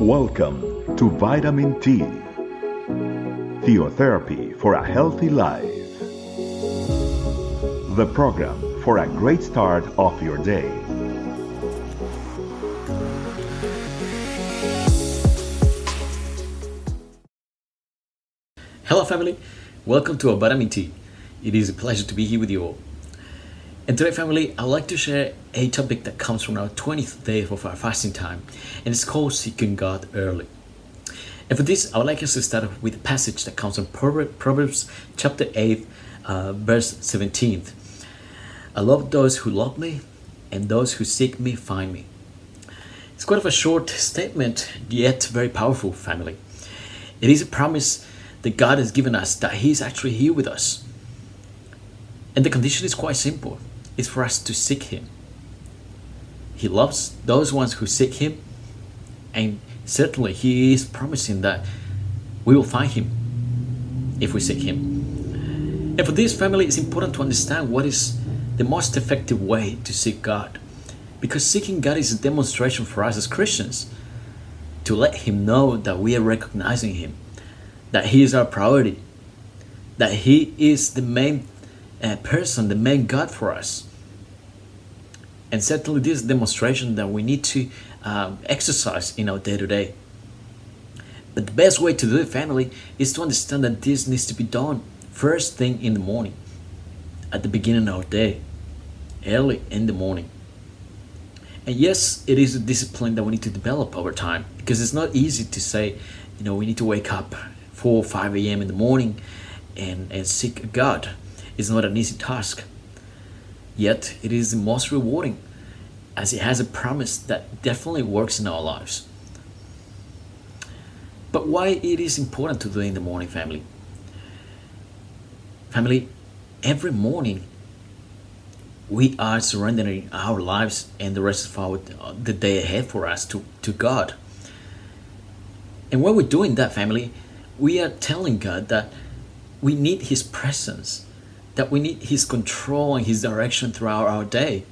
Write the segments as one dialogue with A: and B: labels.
A: Welcome to Vitamin T, Theotherapy for a Healthy Life, the program for a great start of your day.
B: Hello, family. Welcome to Vitamin T. It is a pleasure to be here with you all. And today, family, I'd like to share a topic that comes from our 20th day of our fasting time, and it's called Seeking God Early. And for this, I would like us to start with a passage that comes from Proverbs chapter 8, uh, verse 17. I love those who love me, and those who seek me find me. It's quite of a short statement, yet very powerful, family. It is a promise that God has given us that He is actually here with us. And the condition is quite simple is for us to seek Him. He loves those ones who seek Him, and certainly He is promising that we will find Him if we seek Him. And for this family, it's important to understand what is the most effective way to seek God. Because seeking God is a demonstration for us as Christians to let Him know that we are recognizing Him, that He is our priority, that He is the main uh, person, the main God for us. And certainly, this demonstration that we need to um, exercise in our day to day. But the best way to do it, family, is to understand that this needs to be done first thing in the morning, at the beginning of our day, early in the morning. And yes, it is a discipline that we need to develop over time because it's not easy to say, you know, we need to wake up 4 or 5 a.m. in the morning and, and seek God. It's not an easy task. Yet it is the most rewarding as it has a promise that definitely works in our lives. But why it is important to do in the morning, family? Family, every morning we are surrendering our lives and the rest of our the day ahead for us to, to God. And when we're doing that, family, we are telling God that we need His presence that we need His control and His direction throughout our day.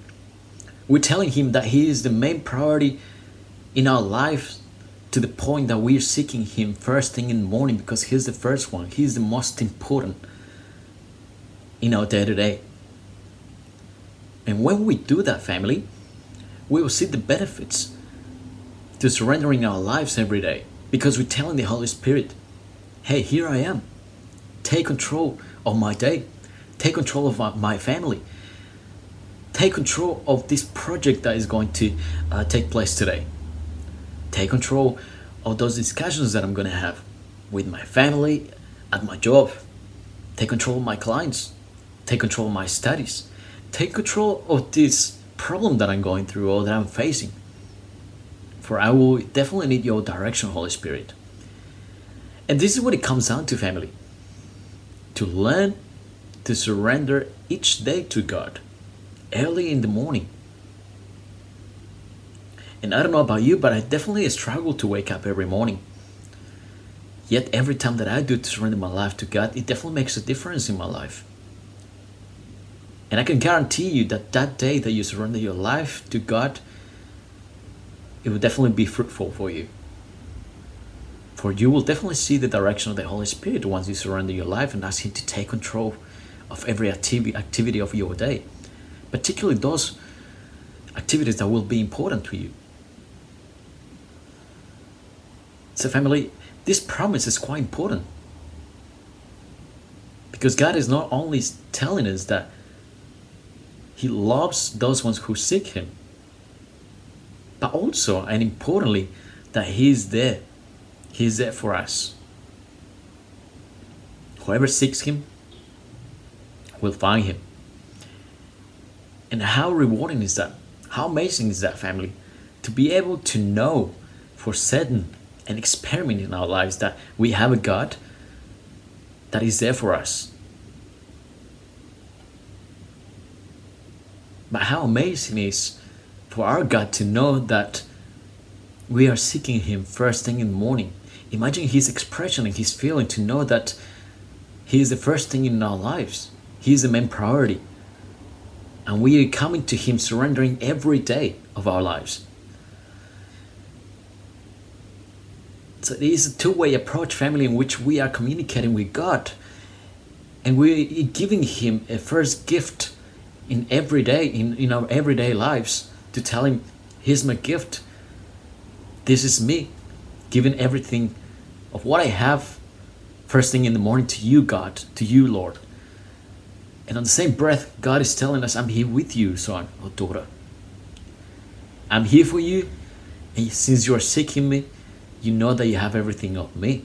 B: We're telling Him that He is the main priority in our life to the point that we're seeking Him first thing in the morning because He's the first one, He's the most important in our day to day. And when we do that, family, we will see the benefits to surrendering our lives every day because we're telling the Holy Spirit, hey, here I am. Take control of my day. Take control of my family. Take control of this project that is going to uh, take place today. Take control of those discussions that I'm going to have with my family, at my job. Take control of my clients. Take control of my studies. Take control of this problem that I'm going through or that I'm facing. For I will definitely need your direction, Holy Spirit. And this is what it comes down to, family. To learn to surrender each day to God early in the morning. And I don't know about you, but I definitely struggle to wake up every morning. Yet every time that I do surrender my life to God, it definitely makes a difference in my life. And I can guarantee you that that day that you surrender your life to God, it will definitely be fruitful for you. For you will definitely see the direction of the Holy Spirit once you surrender your life and ask Him to take control of every activity activity of your day, particularly those activities that will be important to you. So, family, this promise is quite important because God is not only telling us that He loves those ones who seek Him, but also and importantly that He is there. He is there for us. Whoever seeks Him will find him. And how rewarding is that? How amazing is that, family? To be able to know for certain and experiment in our lives that we have a God that is there for us. But how amazing is for our God to know that we are seeking Him first thing in the morning. Imagine His expression and His feeling to know that He is the first thing in our lives. He is the main priority. And we are coming to Him surrendering every day of our lives. So it is a two-way approach, family, in which we are communicating with God, and we're giving Him a first gift in every day, in, in our everyday lives, to tell Him, "Here's my gift. This is me, giving everything of what I have, first thing in the morning to you, God, to you, Lord." And on the same breath, God is telling us, I'm here with you, son or daughter. I'm here for you. And since you are seeking me, you know that you have everything of me.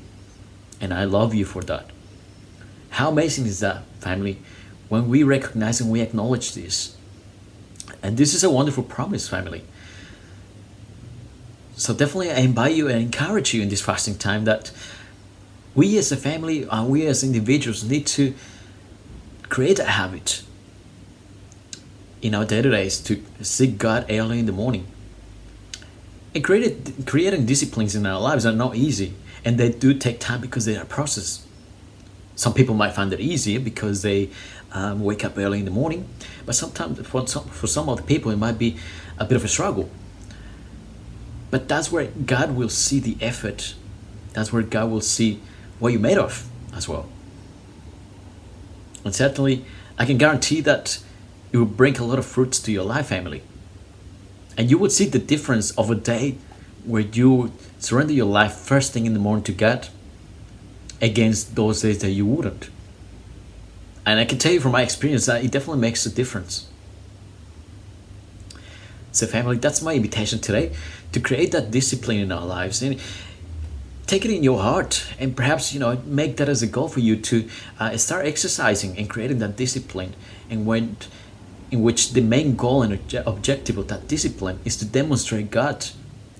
B: And I love you for that. How amazing is that, family, when we recognize and we acknowledge this? And this is a wonderful promise, family. So definitely I invite you and encourage you in this fasting time that we as a family and we as individuals need to create a habit in our day to days to seek God early in the morning. And created, creating disciplines in our lives are not easy, and they do take time because they are a process. Some people might find it easier because they um, wake up early in the morning, but sometimes for some, for some other people it might be a bit of a struggle. But that's where God will see the effort. That's where God will see what you're made of as well. And certainly, I can guarantee that it will bring a lot of fruits to your life, family. And you would see the difference of a day where you surrender your life first thing in the morning to God against those days that you wouldn't. And I can tell you from my experience that it definitely makes a difference. So, family, that's my invitation today to create that discipline in our lives. And take it in your heart and perhaps you know make that as a goal for you to uh, start exercising and creating that discipline and when in which the main goal and obje- objective of that discipline is to demonstrate god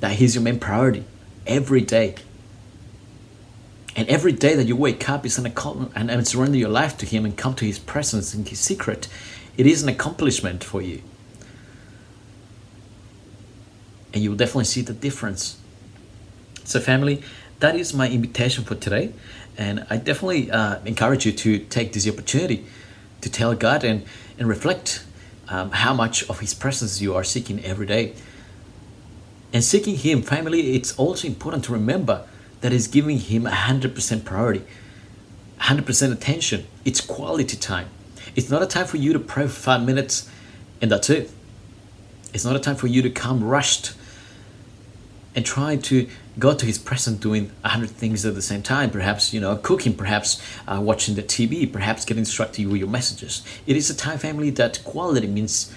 B: that he's your main priority every day. And every day that you wake up is an accomplishment and, and surrender your life to him and come to his presence in his secret. It is an accomplishment for you. And you will definitely see the difference. So family that is my invitation for today. And I definitely uh, encourage you to take this opportunity to tell God and, and reflect um, how much of His presence you are seeking every day. And seeking Him, family, it's also important to remember that is giving Him 100% priority, 100% attention. It's quality time. It's not a time for you to pray for five minutes and that's it. It's not a time for you to come rushed and try to go to his presence doing a hundred things at the same time perhaps you know cooking perhaps uh, watching the tv perhaps getting distracted with your messages. It is a time family that quality means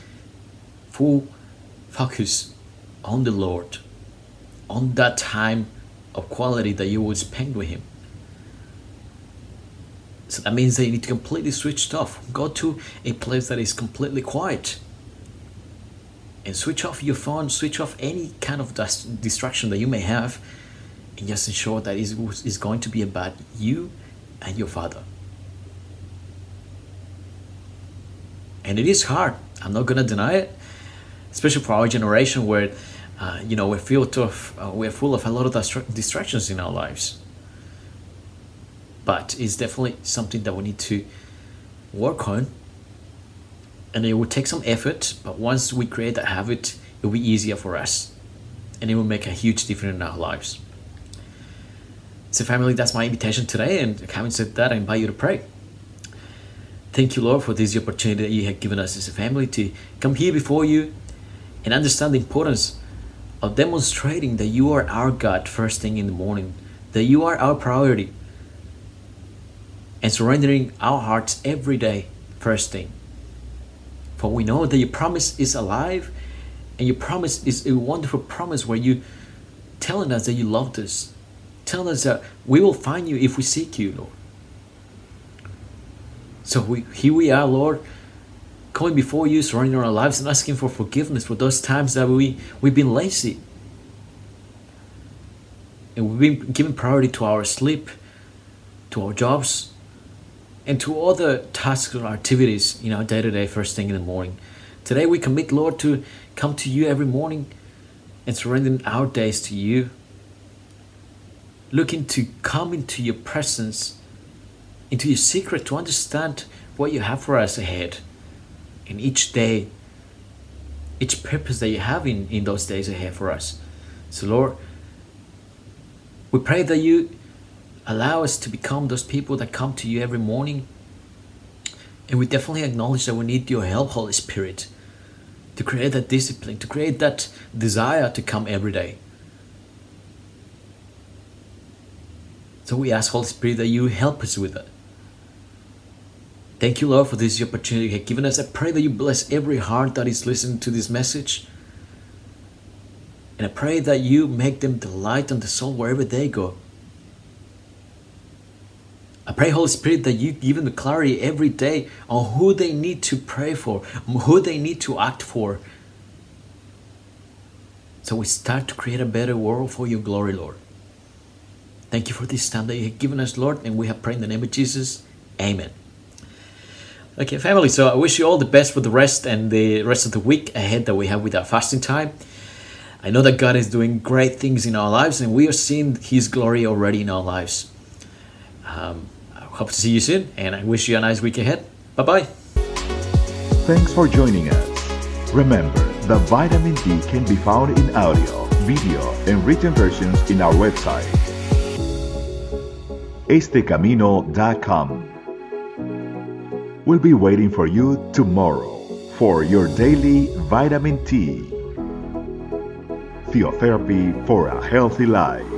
B: full focus on the lord on that time of quality that you will spend with him. So that means that you need to completely switch off. Go to a place that is completely quiet and switch off your phone, switch off any kind of distraction that you may have, and just ensure that it is going to be about you and your father. And it is hard. I'm not gonna deny it, especially for our generation where, uh, you know, we're filled of uh, we're full of a lot of distractions in our lives. But it's definitely something that we need to work on and it will take some effort but once we create that habit it will be easier for us and it will make a huge difference in our lives. So family that's my invitation today and having said that i invite you to pray. Thank you lord for this opportunity that you have given us as a family to come here before you and understand the importance of demonstrating that you are our god first thing in the morning that you are our priority and surrendering our hearts every day first thing for we know that your promise is alive and your promise is a wonderful promise where you telling us that you loved us, telling us that we will find you if we seek you, Lord. So we, here we are, Lord, coming before you, surrendering our lives and asking for forgiveness for those times that we, we've been lazy. And we've been giving priority to our sleep, to our jobs, and to all the tasks or activities in our day to day first thing in the morning. Today we commit, Lord, to come to you every morning and surrender our days to you. Looking to come into your presence, into your secret, to understand what you have for us ahead. In each day, each purpose that you have in, in those days ahead for us. So, Lord, We pray that you allow us to become those people that come to you every morning. And we definitely acknowledge that we need your help, Holy Spirit, to create that discipline, to create that desire to come every day. So we ask, Holy Spirit, that you help us with that. Thank you, Lord, for this opportunity you have given us. I pray that you bless every heart that is listening to this message. And I pray that you make them the light on the soul wherever they go. I pray, Holy Spirit, that you give them the clarity every day on who they need to pray for, who they need to act for. So we start to create a better world for your glory, Lord. Thank you for this time that you have given us, Lord, and we have prayed in the name of Jesus. Amen. Okay, family, so I wish you all the best for the rest and the rest of the week ahead that we have with our fasting time. I know that God is doing great things in our lives and we are seeing His glory already in our lives. Um, hope to see you soon and I wish you a nice week ahead. Bye bye.
A: Thanks for joining us. Remember, the vitamin T can be found in audio, video, and written versions in our website, estecamino.com. We'll be waiting for you tomorrow for your daily vitamin T. Theotherapy for a healthy life.